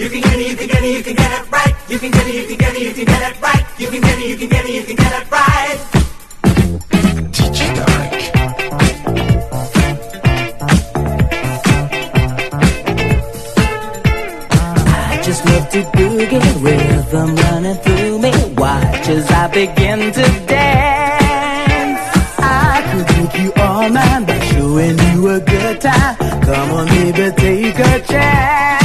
You can get it, you can get it, you can get it right. You can get it, you can get it, you can get it right. You can get it, you can get it, you can get it right. DJ Tarek. just love to boogie Rhythm running through me Watch as I begin to dance I could take you all mine By showing you a good time Come on baby, take a chance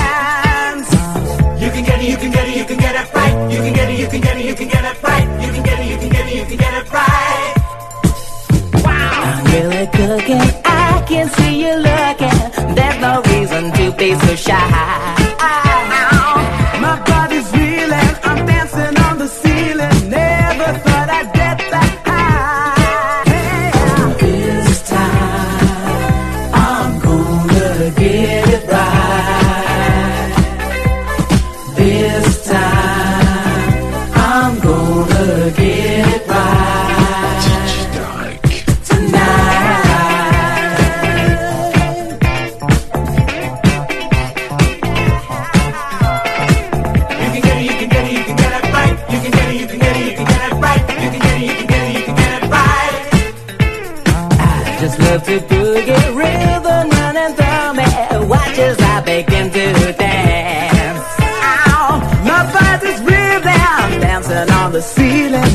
stay so shy. feeling.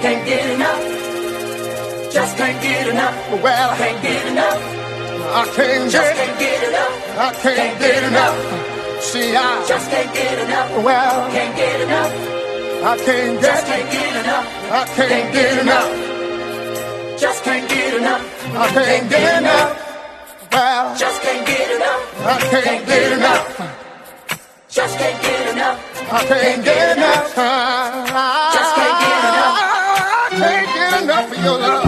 Can't get enough. Just can't get enough. Well, I can't get enough. I can't just get, can't get enough. I can't, can't get, get enough. enough. See, I just can't get enough. Well, can't get enough. I can't get, just can't get enough. I can't, can't get, get enough. enough. Just can't get enough. I can't, can't get, get enough. enough. Well, just can't get enough. I can't, can't get, get enough. enough. Just can't get enough. I can't, can't get, get enough. enough. Just can't Eu não.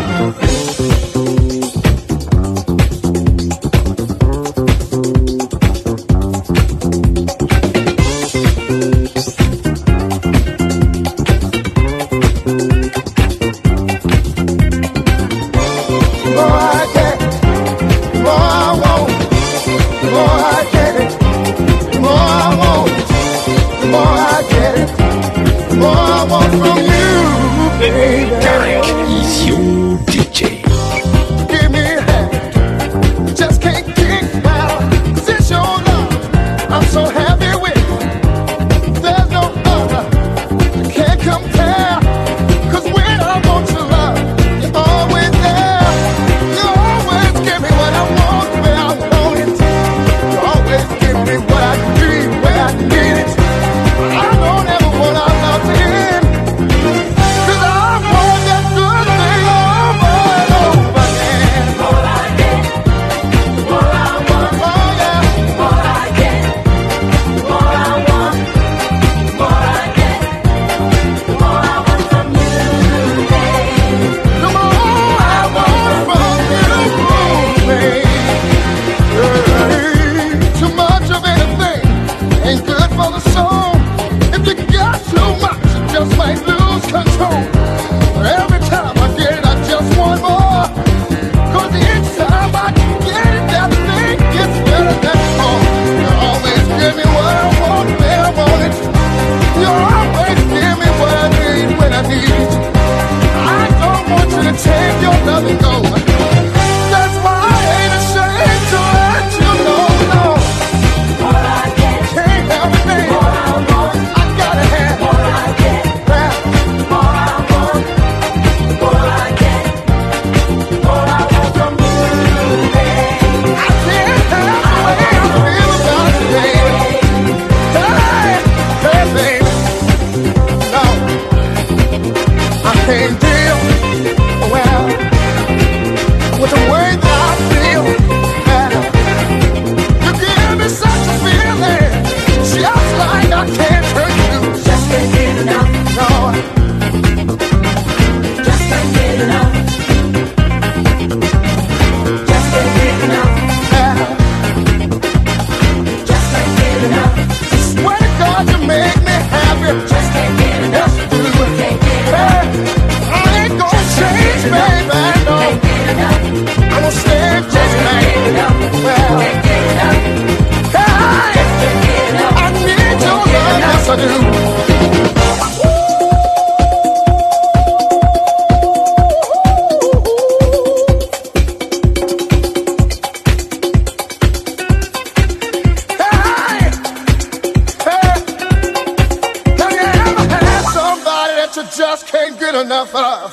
نفرة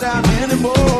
down anymore.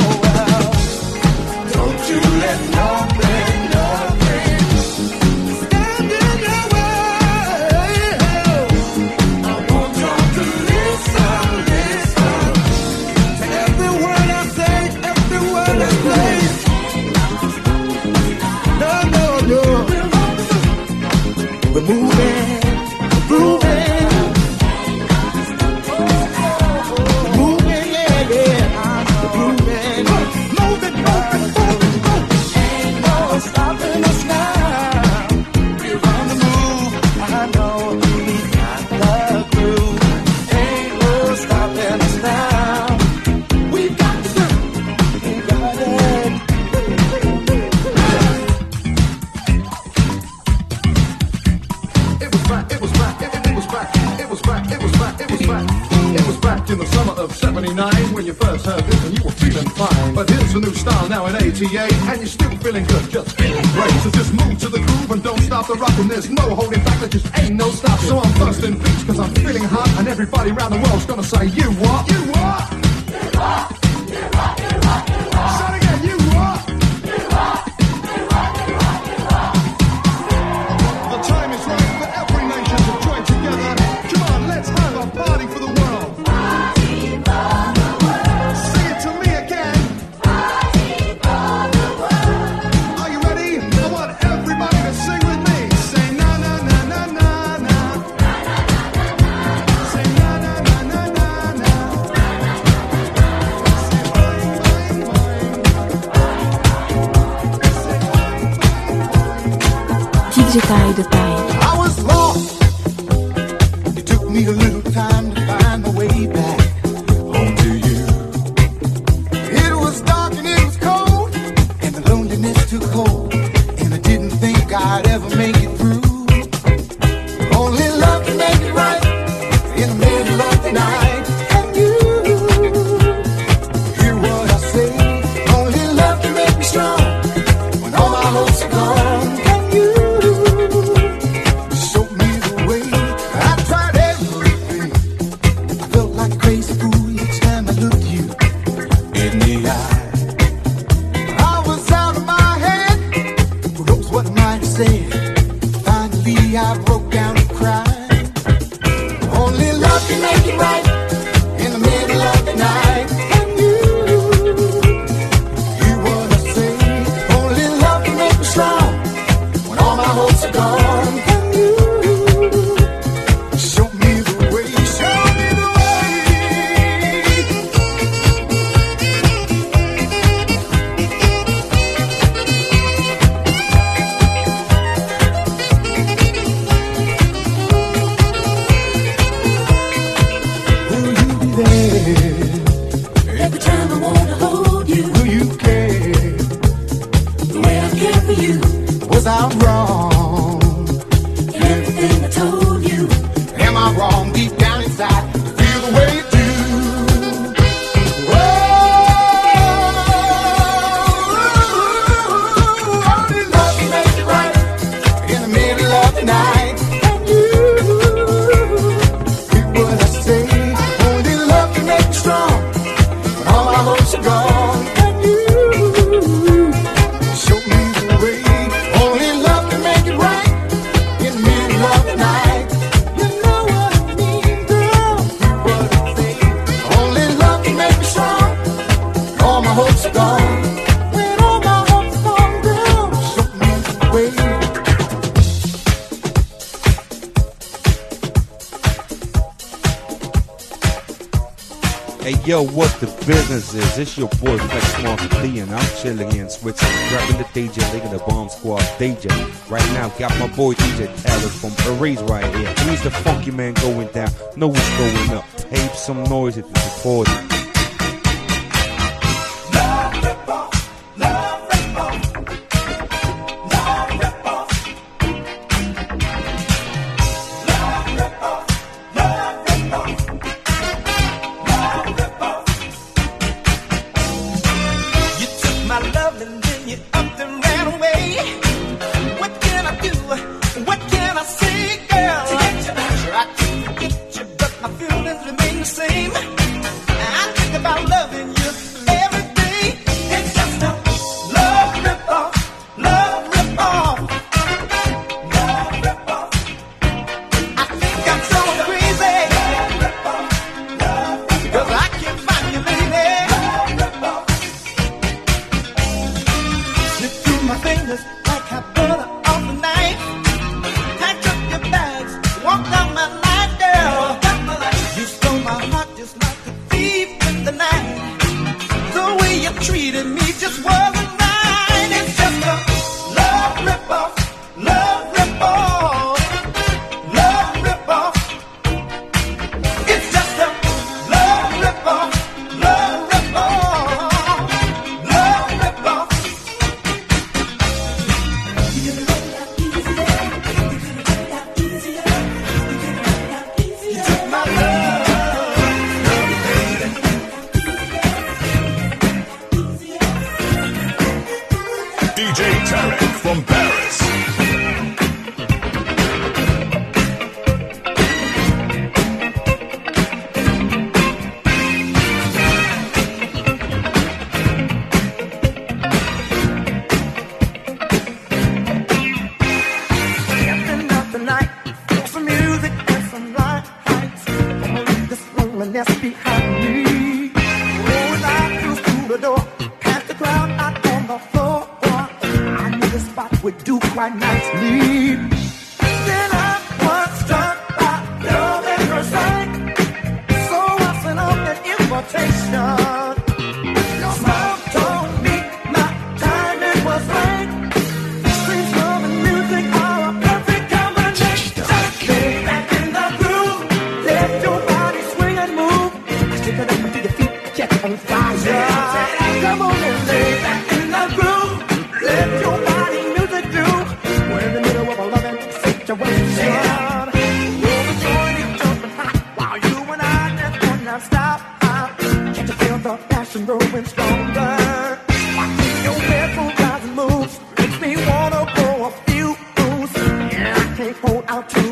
the business is. It's your boy Flex Mark D, and I'm chilling in Switzerland, grabbing the DJ, leading the bomb squad DJ. Right now, got my boy DJ Alex from Paris right here. He's the funky man going down, know what's going up. Tape some noise if you support it.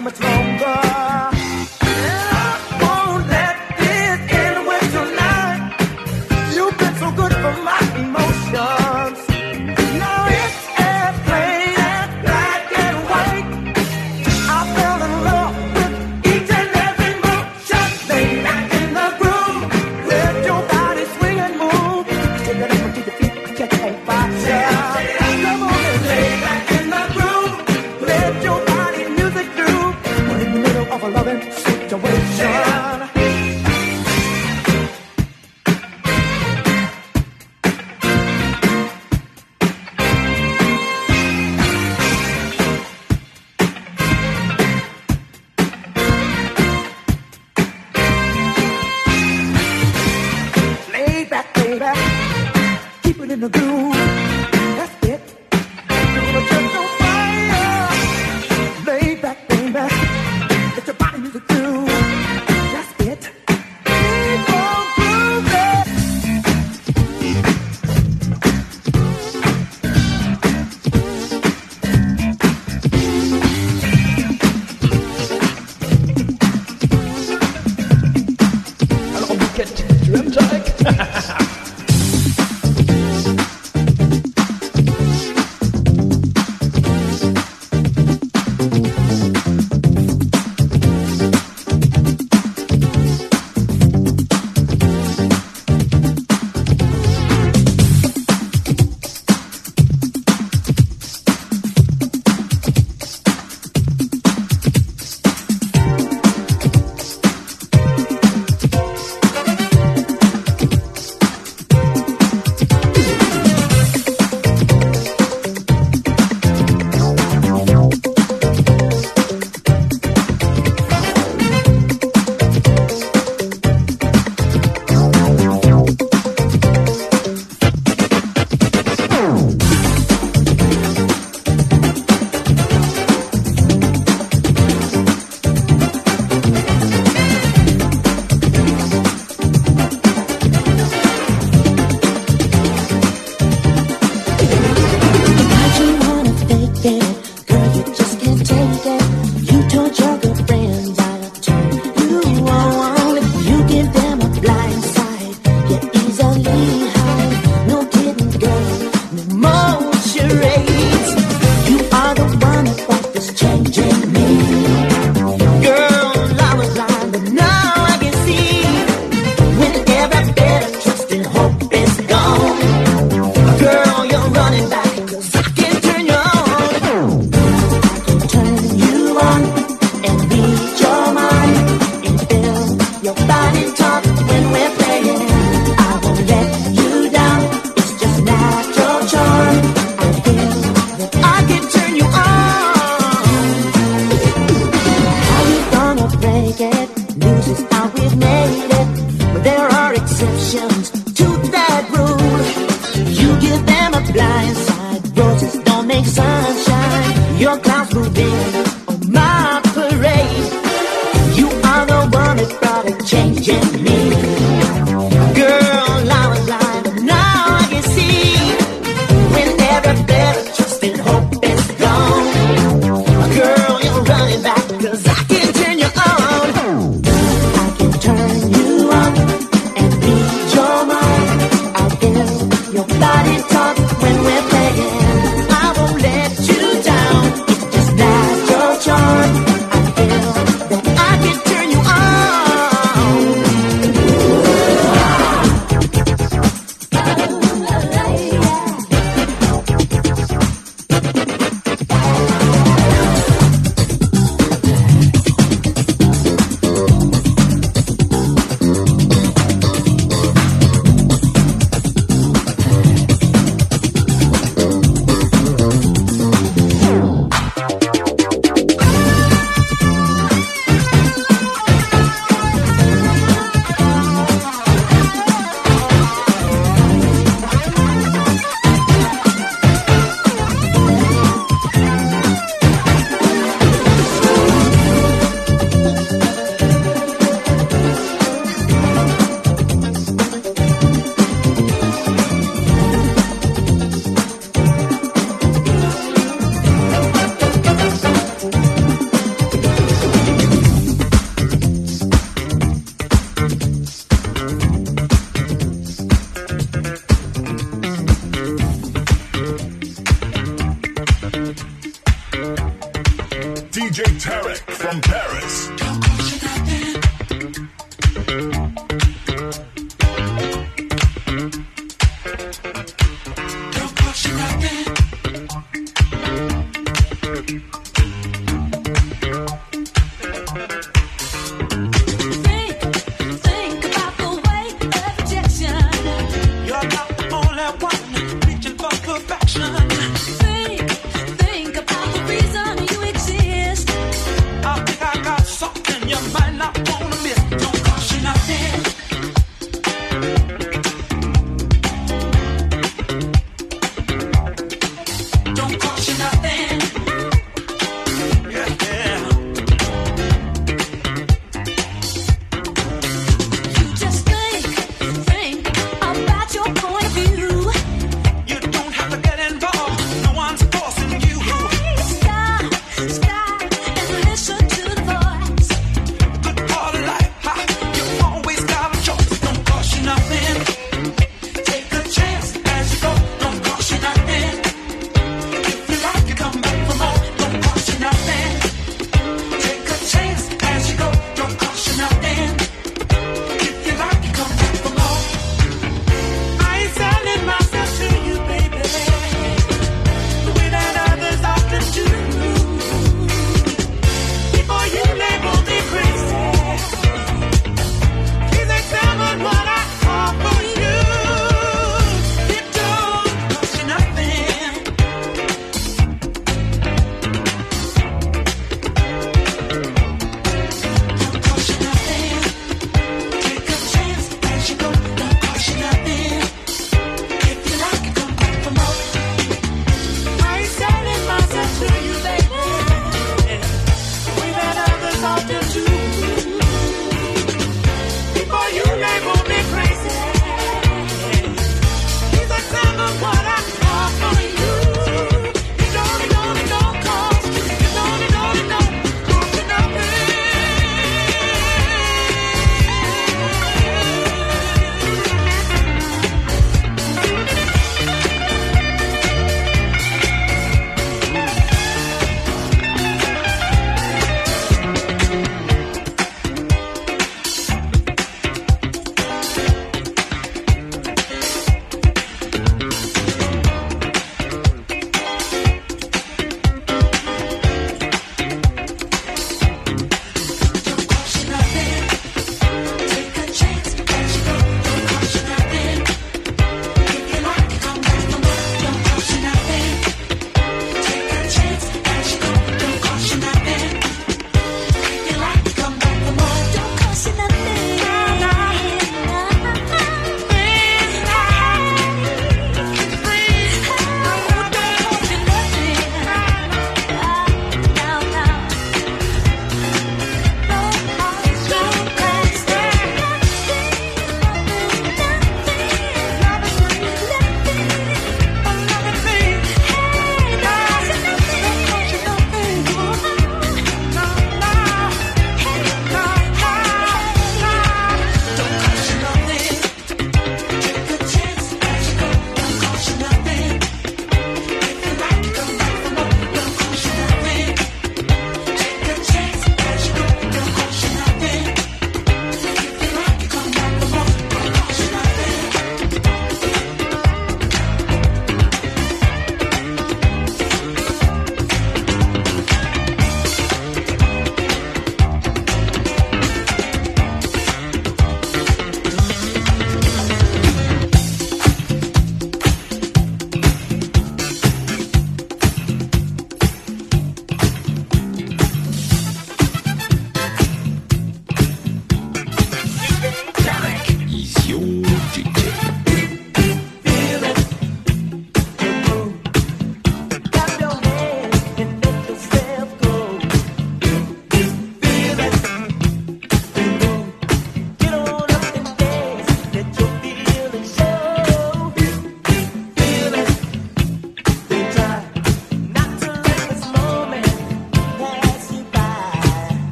Hold out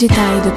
期待的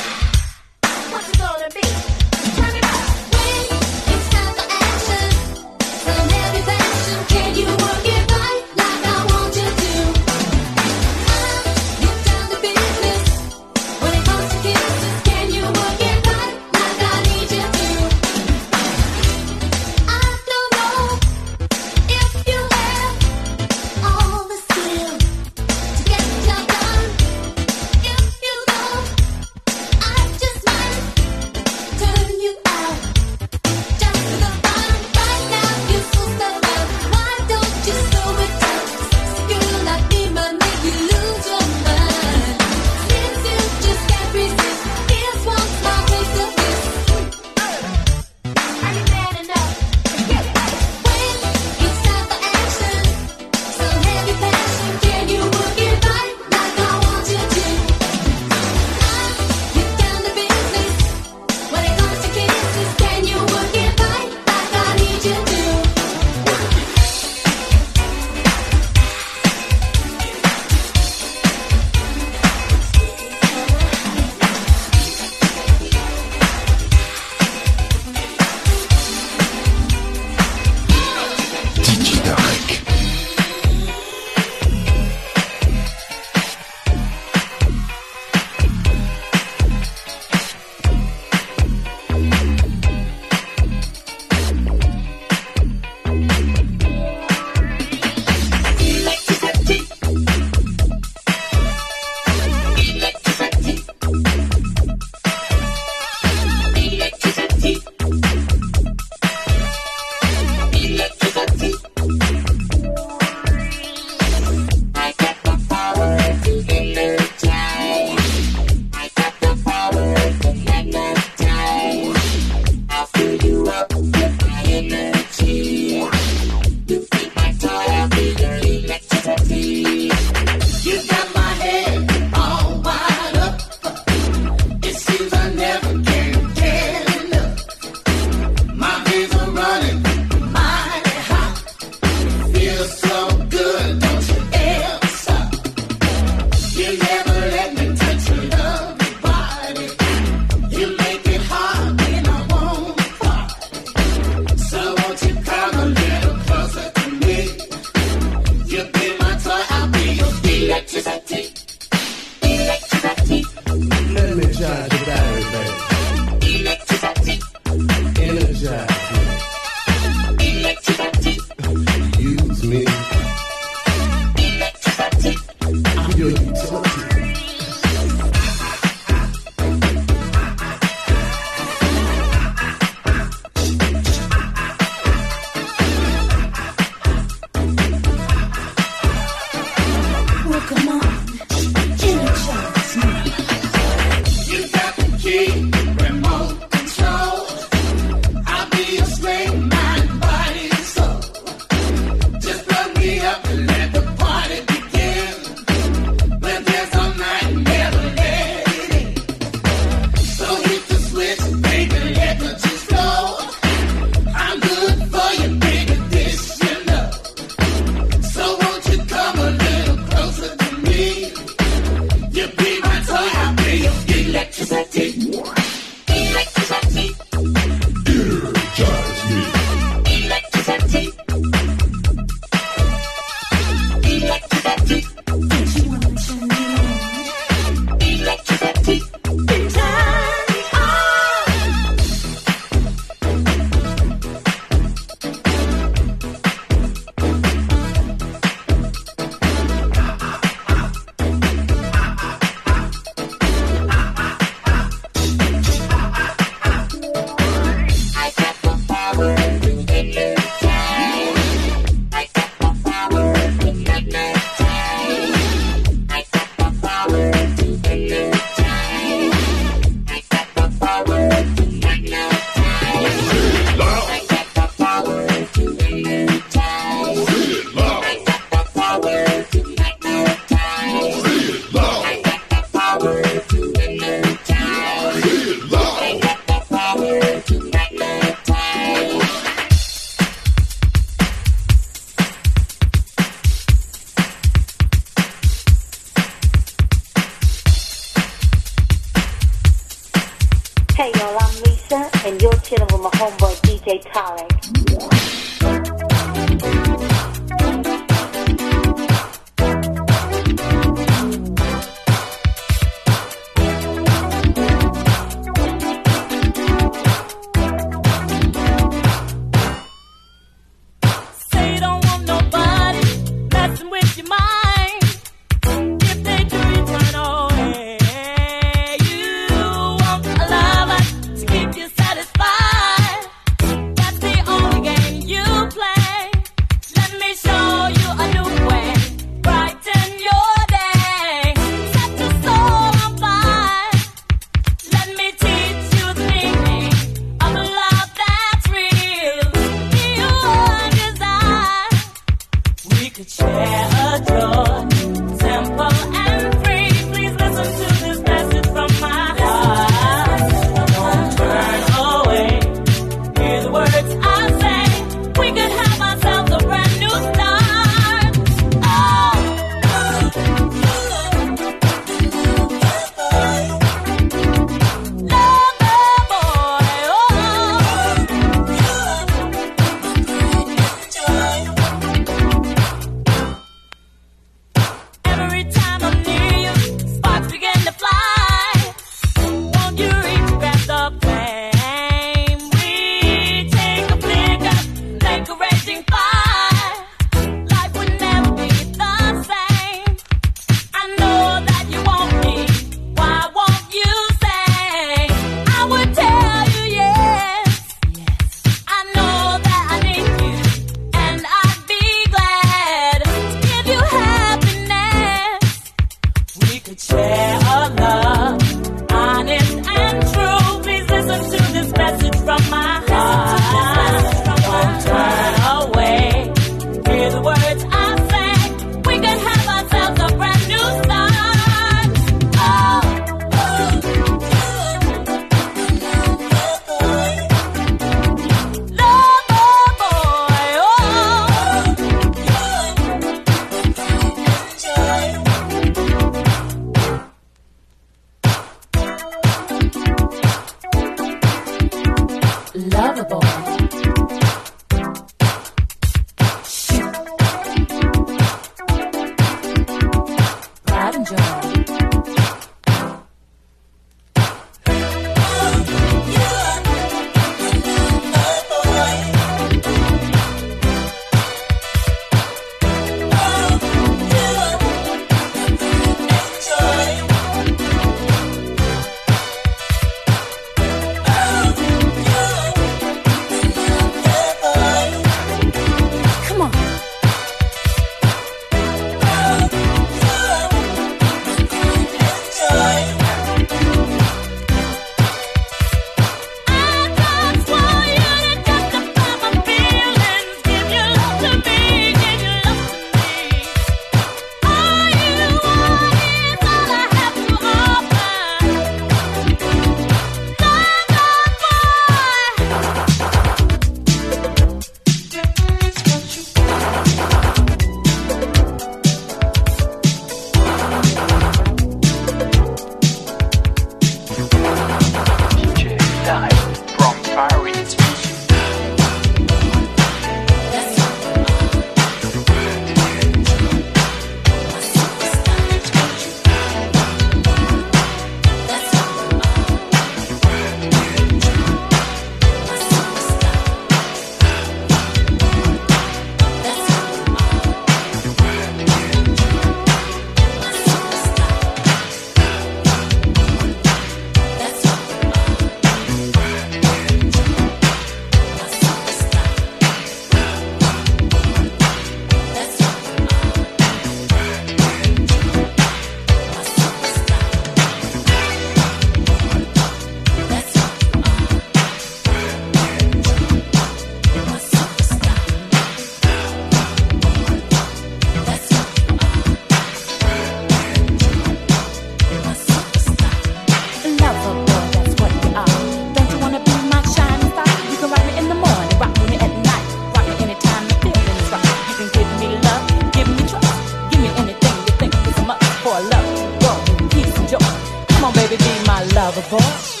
baby, be my lover boy.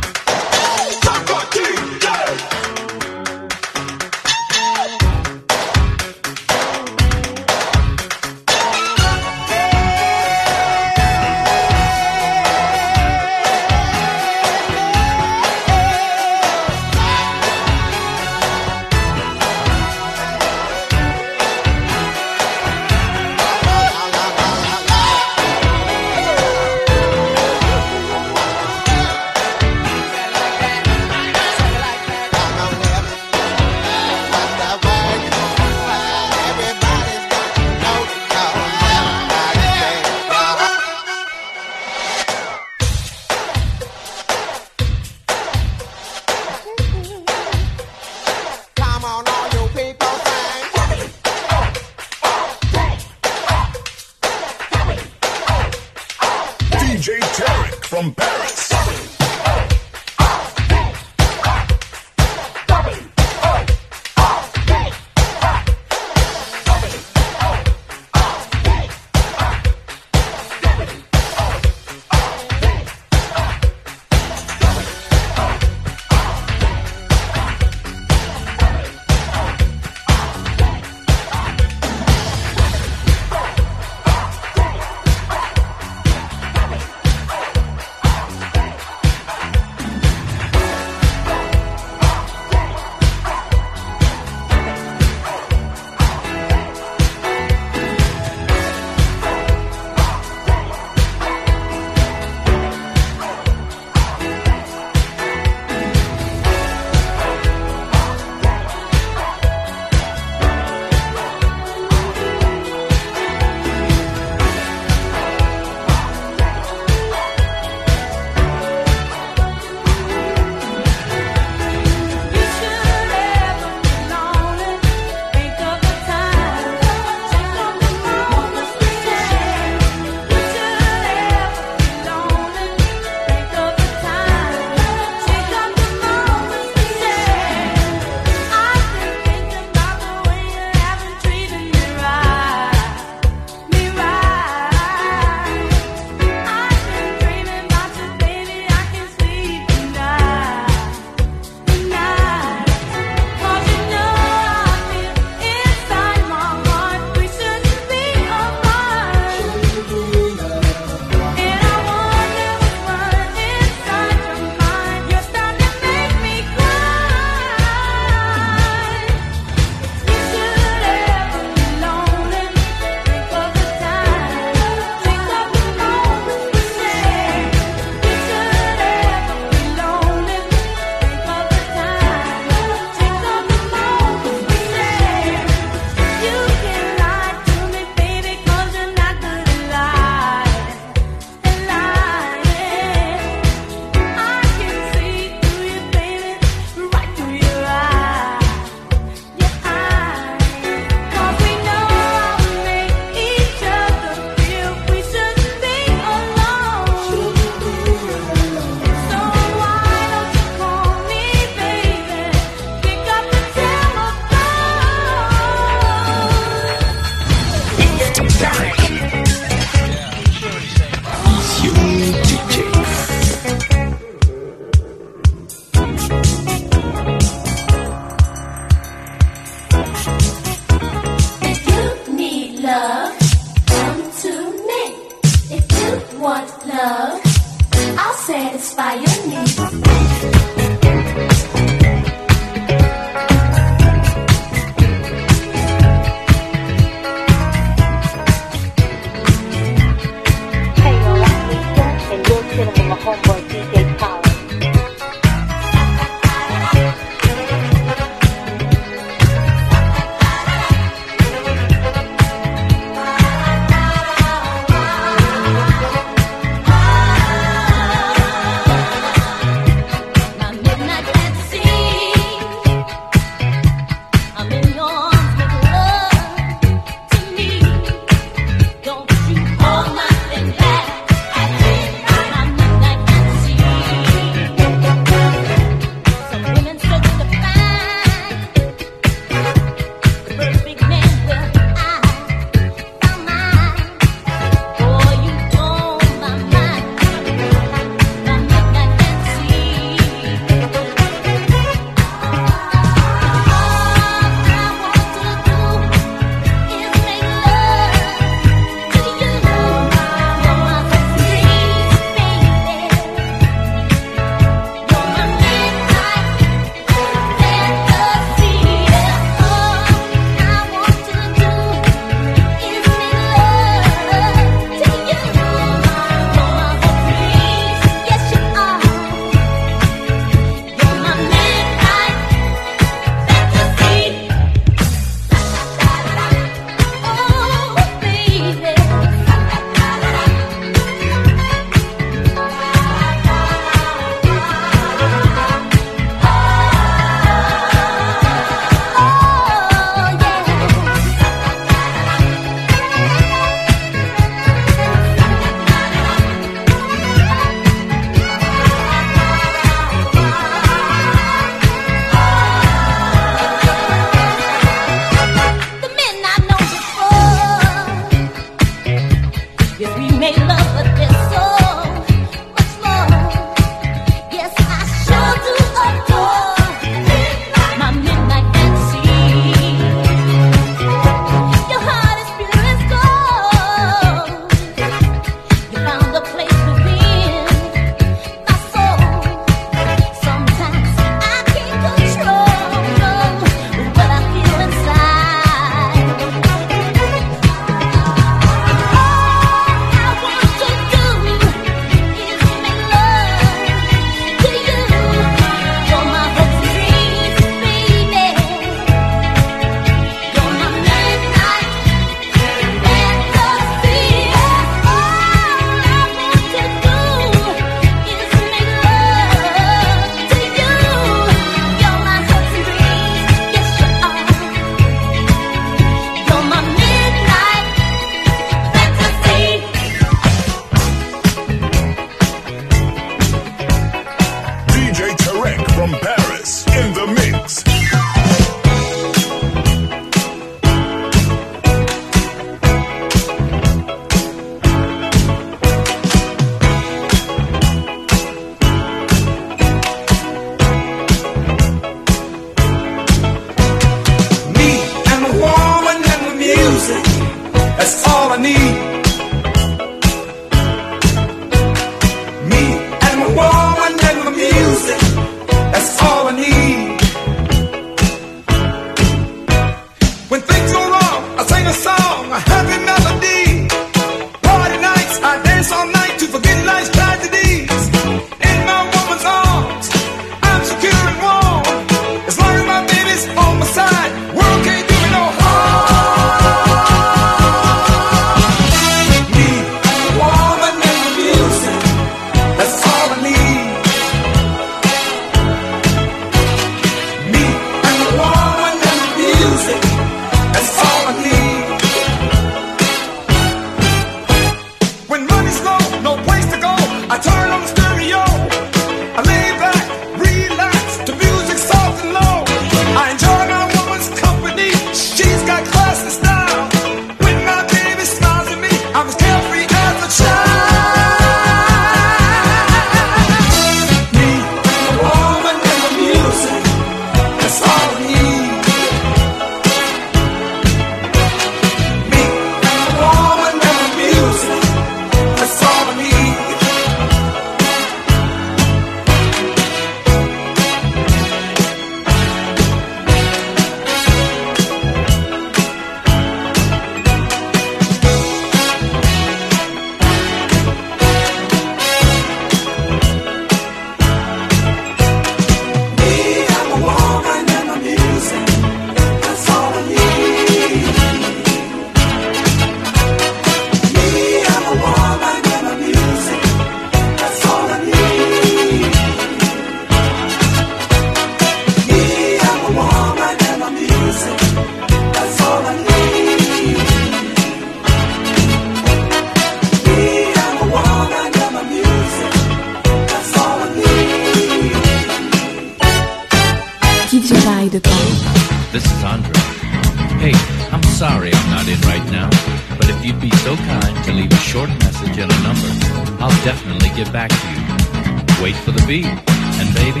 get back to you. Wait for the beat. And baby,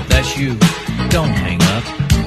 if that's you, don't hang up.